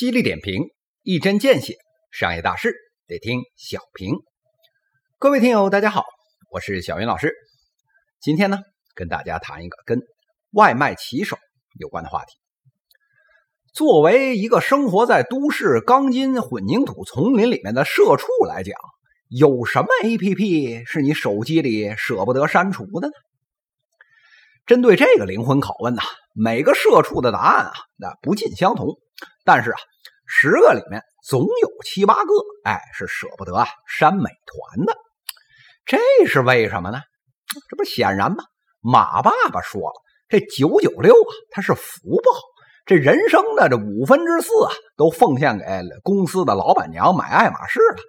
犀利点评，一针见血，商业大事得听小平。各位听友，大家好，我是小云老师。今天呢，跟大家谈一个跟外卖骑手有关的话题。作为一个生活在都市钢筋混凝土丛林里面的社畜来讲，有什么 APP 是你手机里舍不得删除的呢？针对这个灵魂拷问呐，每个社畜的答案啊，那不尽相同。但是啊，十个里面总有七八个，哎，是舍不得啊删美团的。这是为什么呢？这不显然吗？马爸爸说了，这九九六啊，他是福报，这人生的这五分之四啊，都奉献给公司的老板娘买爱马仕了。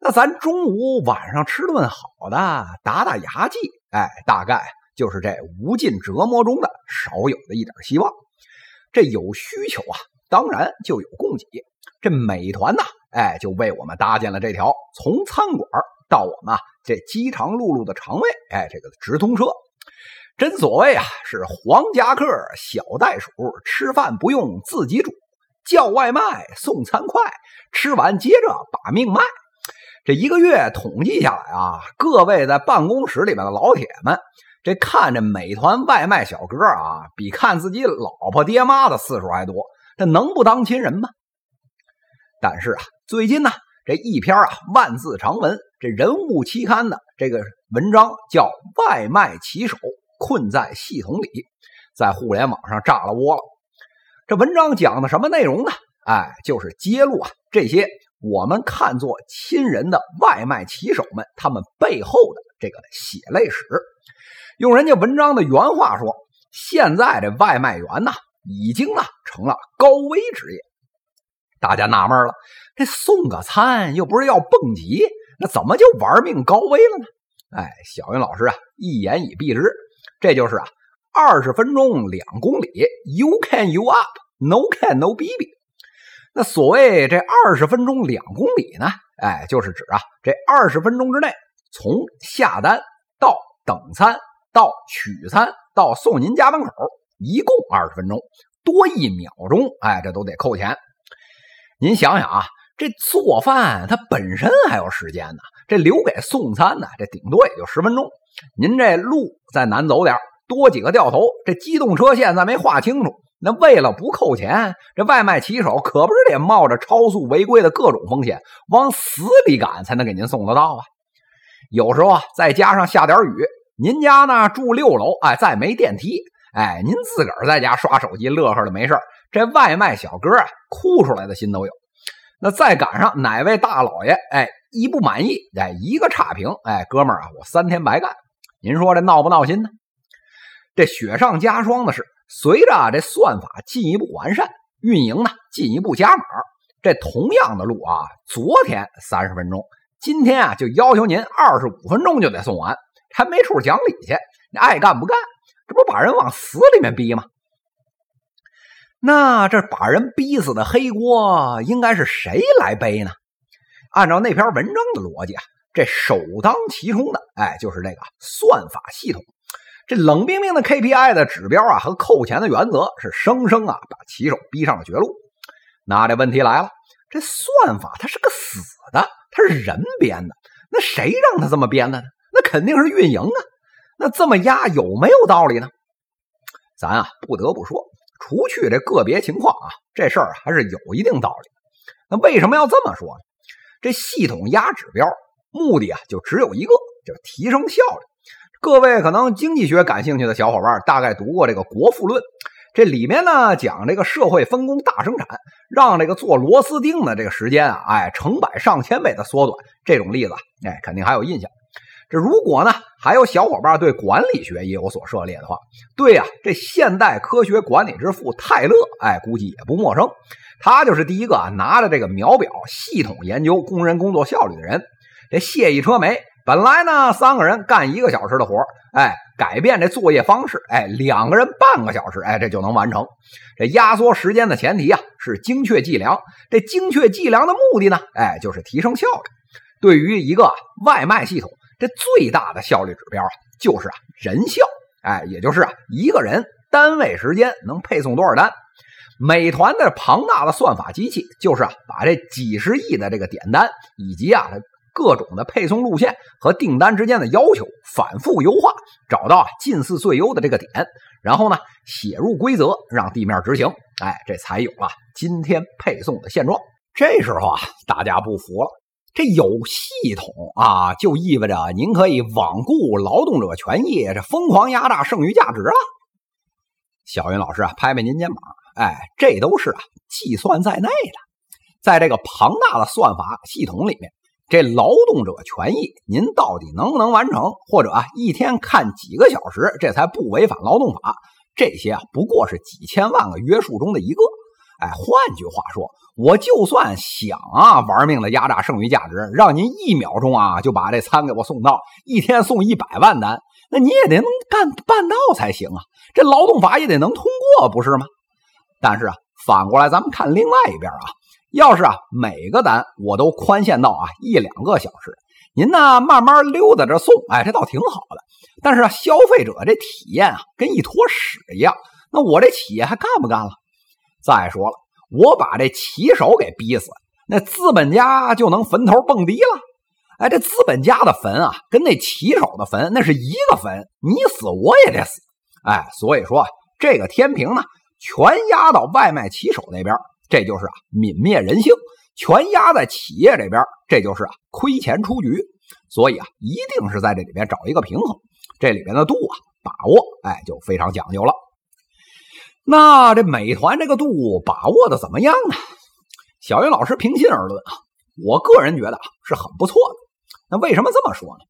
那咱中午晚上吃顿好的，打打牙祭，哎，大概。就是这无尽折磨中的少有的一点希望。这有需求啊，当然就有供给。这美团呢，哎，就为我们搭建了这条从餐馆到我们这饥肠辘辘的肠胃，哎，这个直通车。真所谓啊，是黄夹克小袋鼠，吃饭不用自己煮，叫外卖送餐快，吃完接着把命卖。这一个月统计下来啊，各位在办公室里面的老铁们。这看着美团外卖小哥啊，比看自己老婆爹妈的次数还多，这能不当亲人吗？但是啊，最近呢，这一篇啊万字长文，这人物期刊的这个文章叫《外卖骑手困在系统里》，在互联网上炸了窝了。这文章讲的什么内容呢？哎，就是揭露啊这些我们看作亲人的外卖骑手们，他们背后的这个血泪史。用人家文章的原话说：“现在这外卖员呐，已经啊成了高危职业。”大家纳闷了，这送个餐又不是要蹦极，那怎么就玩命高危了呢？哎，小云老师啊，一言以蔽之，这就是啊，二十分钟两公里，You can you up，No can no baby。那所谓这二十分钟两公里呢？哎，就是指啊，这二十分钟之内，从下单到等餐。到取餐到送您家门口，一共二十分钟，多一秒钟，哎，这都得扣钱。您想想啊，这做饭它本身还有时间呢，这留给送餐呢，这顶多也就十分钟。您这路再难走点，多几个掉头，这机动车线再没画清楚，那为了不扣钱，这外卖骑手可不是得冒着超速违规的各种风险，往死里赶才能给您送得到啊。有时候啊，再加上下点雨。您家呢住六楼，哎，再没电梯，哎，您自个儿在家刷手机乐呵的没事这外卖小哥啊，哭出来的心都有。那再赶上哪位大老爷，哎，一不满意，哎，一个差评，哎，哥们儿啊，我三天白干。您说这闹不闹心呢？这雪上加霜的是，随着这算法进一步完善，运营呢进一步加码，这同样的路啊，昨天三十分钟，今天啊就要求您二十五分钟就得送完。还没处讲理去，爱干不干，这不把人往死里面逼吗？那这把人逼死的黑锅应该是谁来背呢？按照那篇文章的逻辑啊，这首当其冲的，哎，就是这个算法系统。这冷冰冰的 KPI 的指标啊和扣钱的原则，是生生啊把骑手逼上了绝路。那这问题来了，这算法它是个死的，它是人编的，那谁让他这么编的呢？那肯定是运营啊，那这么压有没有道理呢？咱啊不得不说，除去这个别情况啊，这事儿还是有一定道理。那为什么要这么说呢？这系统压指标目的啊就只有一个，就是提升效率。各位可能经济学感兴趣的小伙伴大概读过这个《国富论》，这里面呢讲这个社会分工大生产，让这个做螺丝钉的这个时间啊，哎成百上千倍的缩短。这种例子，哎肯定还有印象。这如果呢，还有小伙伴对管理学也有所涉猎的话，对呀，这现代科学管理之父泰勒，哎，估计也不陌生。他就是第一个拿着这个秒表系统研究工人工作效率的人。这谢意车煤本来呢，三个人干一个小时的活哎，改变这作业方式，哎，两个人半个小时，哎，这就能完成。这压缩时间的前提啊，是精确计量。这精确计量的目的呢，哎，就是提升效率。对于一个外卖系统。这最大的效率指标啊，就是啊人效，哎，也就是啊一个人单位时间能配送多少单。美团的庞大的算法机器，就是啊，把这几十亿的这个点单以及啊各种的配送路线和订单之间的要求反复优化，找到啊近似最优的这个点，然后呢写入规则，让地面执行。哎，这才有了今天配送的现状。这时候啊，大家不服了，这有系统啊，就意味着您可以罔顾劳动者权益，这疯狂压榨剩余价值了。小云老师啊，拍拍您肩膀。哎，这都是啊计算在内的，在这个庞大的算法系统里面，这劳动者权益您到底能不能完成，或者啊一天看几个小时，这才不违反劳动法？这些啊不过是几千万个约束中的一个。哎，换句话说，我就算想啊玩命的压榨剩余价值，让您一秒钟啊就把这餐给我送到，一天送一百万单，那你也得能干办到才行啊。这劳动法也得能通过，不是吗？但是啊，反过来咱们看另外一边啊，要是啊每个单我都宽限到啊一两个小时，您呢慢慢溜达着送，哎，这倒挺好的。但是啊，消费者这体验啊跟一坨屎一样，那我这企业还干不干了？再说了，我把这骑手给逼死，那资本家就能坟头蹦迪了？哎，这资本家的坟啊，跟那骑手的坟那是一个坟，你死我也得死。哎，所以说这个天平呢。全压到外卖骑手那边，这就是啊泯灭人性；全压在企业这边，这就是啊亏钱出局。所以啊，一定是在这里边找一个平衡，这里边的度啊把握，哎，就非常讲究了。那这美团这个度把握的怎么样呢？小云老师平心而论啊，我个人觉得啊是很不错的。那为什么这么说呢？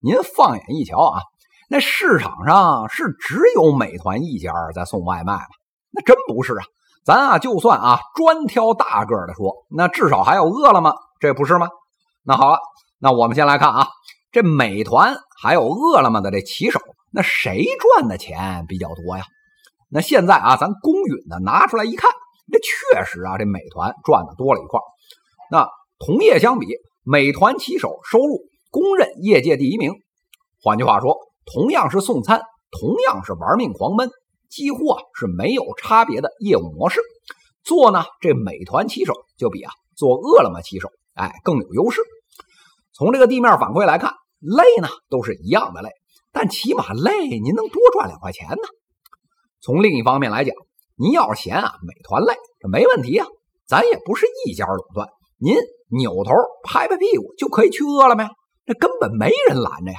您放眼一瞧啊，那市场上是只有美团一家在送外卖吗？那真不是啊，咱啊就算啊专挑大个的说，那至少还有饿了么，这不是吗？那好了，那我们先来看啊，这美团还有饿了么的这骑手，那谁赚的钱比较多呀？那现在啊，咱公允的拿出来一看，这确实啊，这美团赚的多了一块。那同业相比，美团骑手收入公认业界第一名。换句话说，同样是送餐，同样是玩命狂奔。几乎啊是没有差别的业务模式，做呢这美团骑手就比啊做饿了么骑手哎更有优势。从这个地面反馈来看，累呢都是一样的累，但起码累您能多赚两块钱呢。从另一方面来讲，您要是嫌啊美团累，这没问题啊，咱也不是一家垄断，您扭头拍拍屁股就可以去饿了么，这根本没人拦着呀。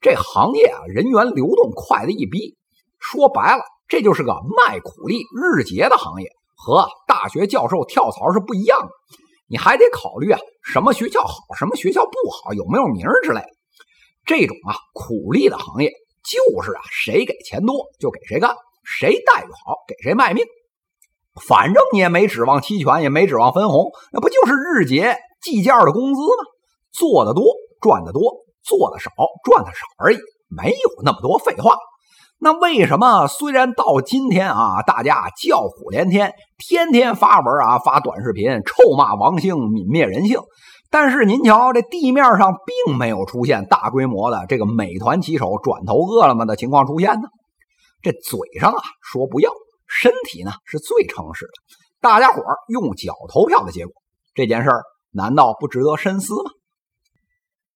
这行业啊人员流动快的一逼。说白了，这就是个卖苦力、日结的行业，和大学教授跳槽是不一样的。你还得考虑啊，什么学校好，什么学校不好，有没有名之类的。这种啊苦力的行业，就是啊谁给钱多就给谁干，谁待遇好给谁卖命。反正你也没指望期权，也没指望分红，那不就是日结计件的工资吗？做的多赚的多，做的少赚的少而已，没有那么多废话。那为什么虽然到今天啊，大家叫苦连天，天天发文啊，发短视频臭骂王兴泯灭人性，但是您瞧，这地面上并没有出现大规模的这个美团骑手转投饿了么的情况出现呢？这嘴上啊说不要，身体呢是最诚实的。大家伙用脚投票的结果，这件事儿难道不值得深思吗？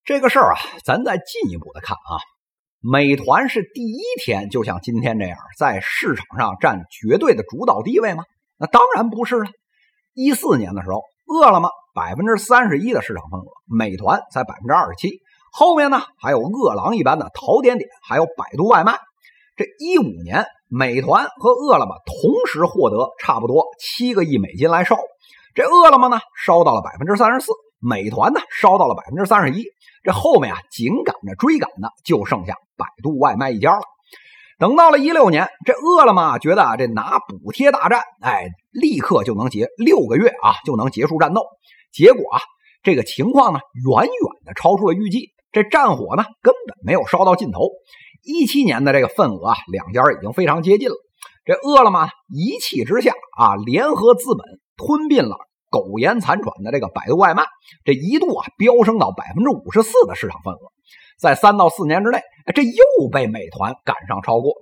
这个事儿啊，咱再进一步的看啊。美团是第一天就像今天这样在市场上占绝对的主导地位吗？那当然不是了。一四年的时候，饿了么百分之三十一的市场份额，美团才百分之二十七。后面呢还有饿狼一般的淘点点，还有百度外卖。这一五年，美团和饿了么同时获得差不多七个亿美金来烧。这饿了么呢烧到了百分之三十四，美团呢烧到了百分之三十一。这后面啊紧赶着追赶的就剩下。百度外卖一家了。等到了一六年，这饿了么觉得啊，这拿补贴大战，哎，立刻就能结六个月啊，就能结束战斗。结果啊，这个情况呢，远远的超出了预计。这战火呢，根本没有烧到尽头。一七年的这个份额啊，两家已经非常接近了。这饿了么一气之下啊，联合资本吞并了苟延残喘的这个百度外卖，这一度啊，飙升到百分之五十四的市场份额。在三到四年之内，这又被美团赶上超过。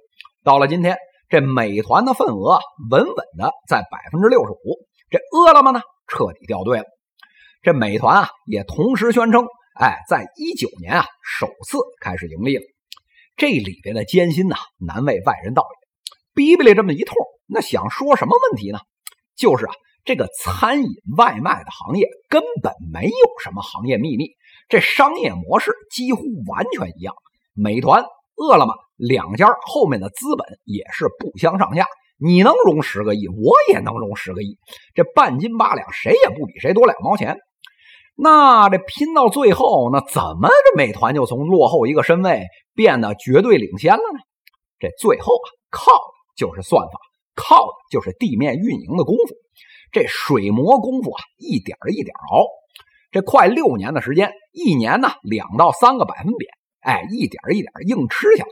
到了今天，这美团的份额稳稳的在百分之六十五，这饿了么呢彻底掉队了。这美团啊也同时宣称，哎，在一九年啊首次开始盈利了。这里边的艰辛呐，难为外人道也。逼逼了这么一通，那想说什么问题呢？就是啊，这个餐饮外卖的行业根本没有什么行业秘密，这商业模式几乎完全一样。美团、饿了么。两家后面的资本也是不相上下，你能融十个亿，我也能融十个亿，这半斤八两，谁也不比谁多两毛钱。那这拼到最后，那怎么这美团就从落后一个身位变得绝对领先了呢？这最后啊，靠的就是算法，靠的就是地面运营的功夫。这水磨功夫啊，一点一点熬，这快六年的时间，一年呢两到三个百分点，哎，一点一点硬吃下来。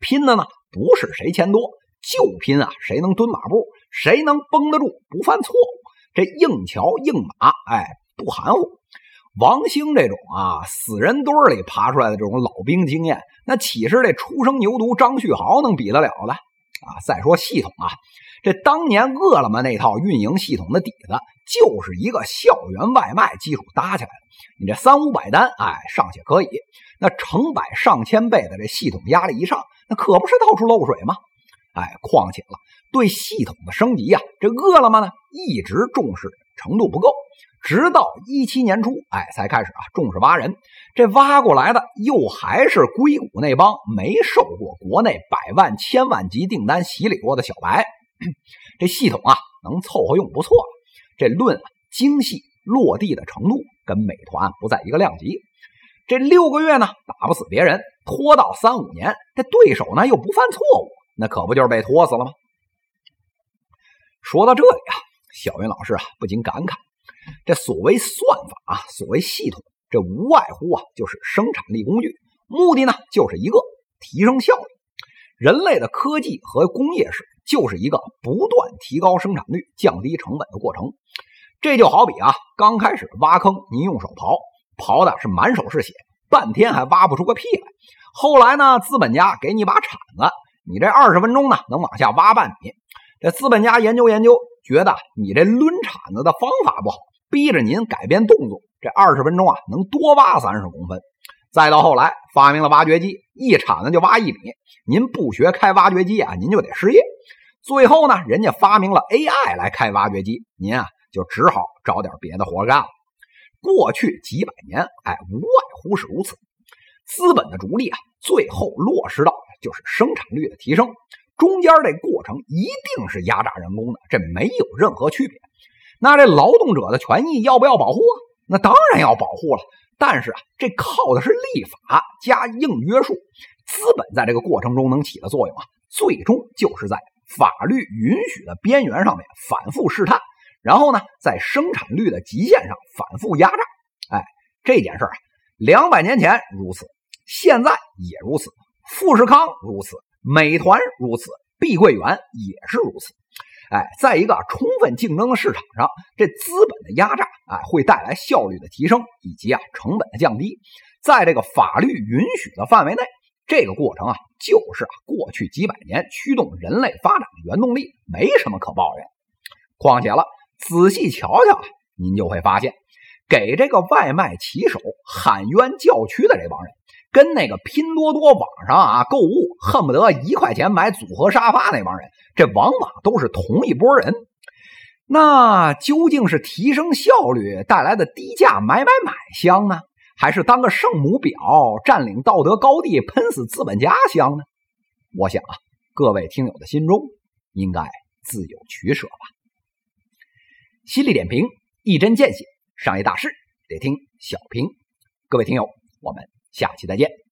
拼的呢，不是谁钱多，就拼啊，谁能蹲马步，谁能绷得住不犯错误。这硬桥硬马，哎，不含糊。王兴这种啊，死人堆里爬出来的这种老兵经验，那岂是这初生牛犊张旭豪能比得了的啊？再说系统啊，这当年饿了么那套运营系统的底子，就是一个校园外卖基础搭起来的。你这三五百单，哎，尚且可以。那成百上千倍的这系统压力一上，那可不是到处漏水吗？哎，况且了，对系统的升级呀，这饿了么呢一直重视程度不够，直到一七年初，哎，才开始啊重视挖人。这挖过来的又还是硅谷那帮没受过国内百万千万级订单洗礼过的小白，这系统啊能凑合用不错。这论精细落地的程度，跟美团不在一个量级。这六个月呢，打不死别人，拖到三五年，这对手呢又不犯错误，那可不就是被拖死了吗？说到这里啊，小云老师啊不禁感慨：这所谓算法啊，所谓系统，这无外乎啊就是生产力工具，目的呢就是一个提升效率。人类的科技和工业史就是一个不断提高生产率、降低成本的过程。这就好比啊，刚开始挖坑，您用手刨。刨的是满手是血，半天还挖不出个屁来。后来呢，资本家给你把铲子，你这二十分钟呢能往下挖半米。这资本家研究研究，觉得你这抡铲子的方法不好，逼着您改变动作。这二十分钟啊能多挖三十公分。再到后来发明了挖掘机，一铲子就挖一米。您不学开挖掘机啊，您就得失业。最后呢，人家发明了 AI 来开挖掘机，您啊就只好找点别的活干了。过去几百年，哎，无外乎是如此。资本的逐利啊，最后落实到就是生产率的提升，中间这过程一定是压榨人工的，这没有任何区别。那这劳动者的权益要不要保护啊？那当然要保护了。但是啊，这靠的是立法加硬约束。资本在这个过程中能起的作用啊，最终就是在法律允许的边缘上面反复试探。然后呢，在生产率的极限上反复压榨，哎，这件事啊，两百年前如此，现在也如此，富士康如此，美团如此，碧桂园也是如此，哎，在一个充分竞争的市场上，这资本的压榨啊，会带来效率的提升以及啊成本的降低，在这个法律允许的范围内，这个过程啊，就是啊过去几百年驱动人类发展的原动力，没什么可抱怨。况且了。仔细瞧瞧啊，您就会发现，给这个外卖骑手喊冤叫屈的这帮人，跟那个拼多多网上啊购物恨不得一块钱买组合沙发那帮人，这往往都是同一波人。那究竟是提升效率带来的低价买买买香呢，还是当个圣母婊占领道德高地喷死资本家香呢？我想啊，各位听友的心中应该自有取舍吧。犀利点评，一针见血，商业大事得听小平。各位听友，我们下期再见。